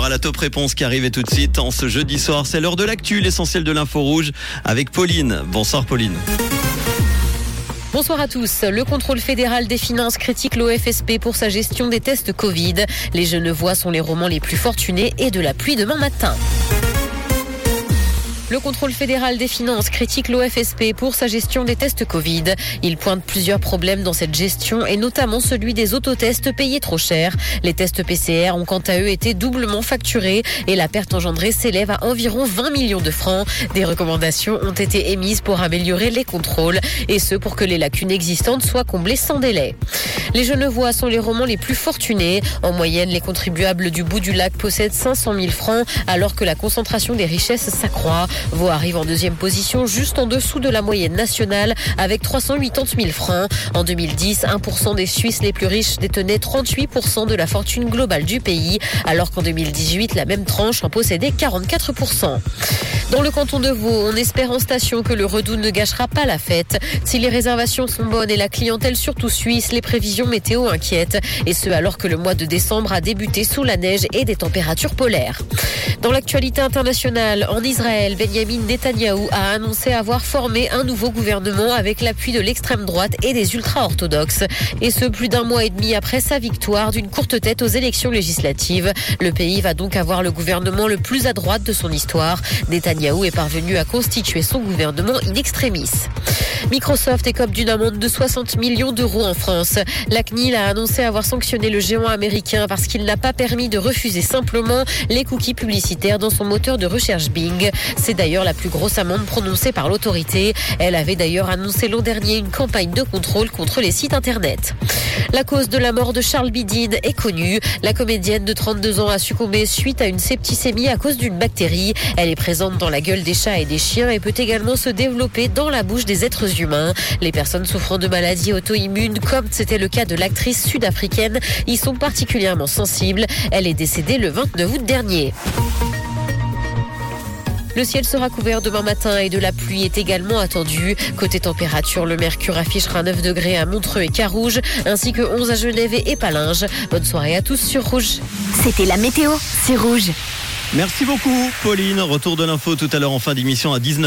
aura la top réponse qui arrive tout de suite en ce jeudi soir. C'est l'heure de l'actu, l'essentiel de l'info rouge avec Pauline. Bonsoir Pauline. Bonsoir à tous. Le contrôle fédéral des finances critique l'OFSP pour sa gestion des tests Covid. Les Genevois sont les romans les plus fortunés et de la pluie demain matin. Le contrôle fédéral des finances critique l'OFSP pour sa gestion des tests Covid. Il pointe plusieurs problèmes dans cette gestion et notamment celui des autotests payés trop cher. Les tests PCR ont quant à eux été doublement facturés et la perte engendrée s'élève à environ 20 millions de francs. Des recommandations ont été émises pour améliorer les contrôles et ce pour que les lacunes existantes soient comblées sans délai. Les Genevois sont les romans les plus fortunés. En moyenne, les contribuables du bout du lac possèdent 500 000 francs alors que la concentration des richesses s'accroît. Vaud arrive en deuxième position juste en dessous de la moyenne nationale avec 380 000 francs. En 2010, 1% des Suisses les plus riches détenaient 38% de la fortune globale du pays alors qu'en 2018, la même tranche en possédait 44%. Dans le canton de Vaud, on espère en station que le redout ne gâchera pas la fête. Si les réservations sont bonnes et la clientèle surtout suisse, les prévisions météo inquiètent. Et ce alors que le mois de décembre a débuté sous la neige et des températures polaires. Dans l'actualité internationale, en Israël, Benjamin Netanyahou a annoncé avoir formé un nouveau gouvernement avec l'appui de l'extrême droite et des ultra-orthodoxes. Et ce, plus d'un mois et demi après sa victoire d'une courte tête aux élections législatives. Le pays va donc avoir le gouvernement le plus à droite de son histoire. Est parvenu à constituer son gouvernement in extremis. Microsoft écope d'une amende de 60 millions d'euros en France. La CNIL a annoncé avoir sanctionné le géant américain parce qu'il n'a pas permis de refuser simplement les cookies publicitaires dans son moteur de recherche Bing. C'est d'ailleurs la plus grosse amende prononcée par l'autorité. Elle avait d'ailleurs annoncé l'an dernier une campagne de contrôle contre les sites internet. La cause de la mort de Charles Bidin est connue. La comédienne de 32 ans a succombé suite à une septicémie à cause d'une bactérie. Elle est présente dans la gueule des chats et des chiens et peut également se développer dans la bouche des êtres humains. Les personnes souffrant de maladies auto-immunes, comme c'était le cas de l'actrice sud-africaine, y sont particulièrement sensibles. Elle est décédée le 29 août dernier. Le ciel sera couvert demain matin et de la pluie est également attendue. Côté température, le mercure affichera 9 degrés à Montreux et Carouge, ainsi que 11 à Genève et Palinges. Bonne soirée à tous sur Rouge. C'était la météo, c'est Rouge. Merci beaucoup Pauline. Retour de l'info tout à l'heure en fin d'émission à 19h.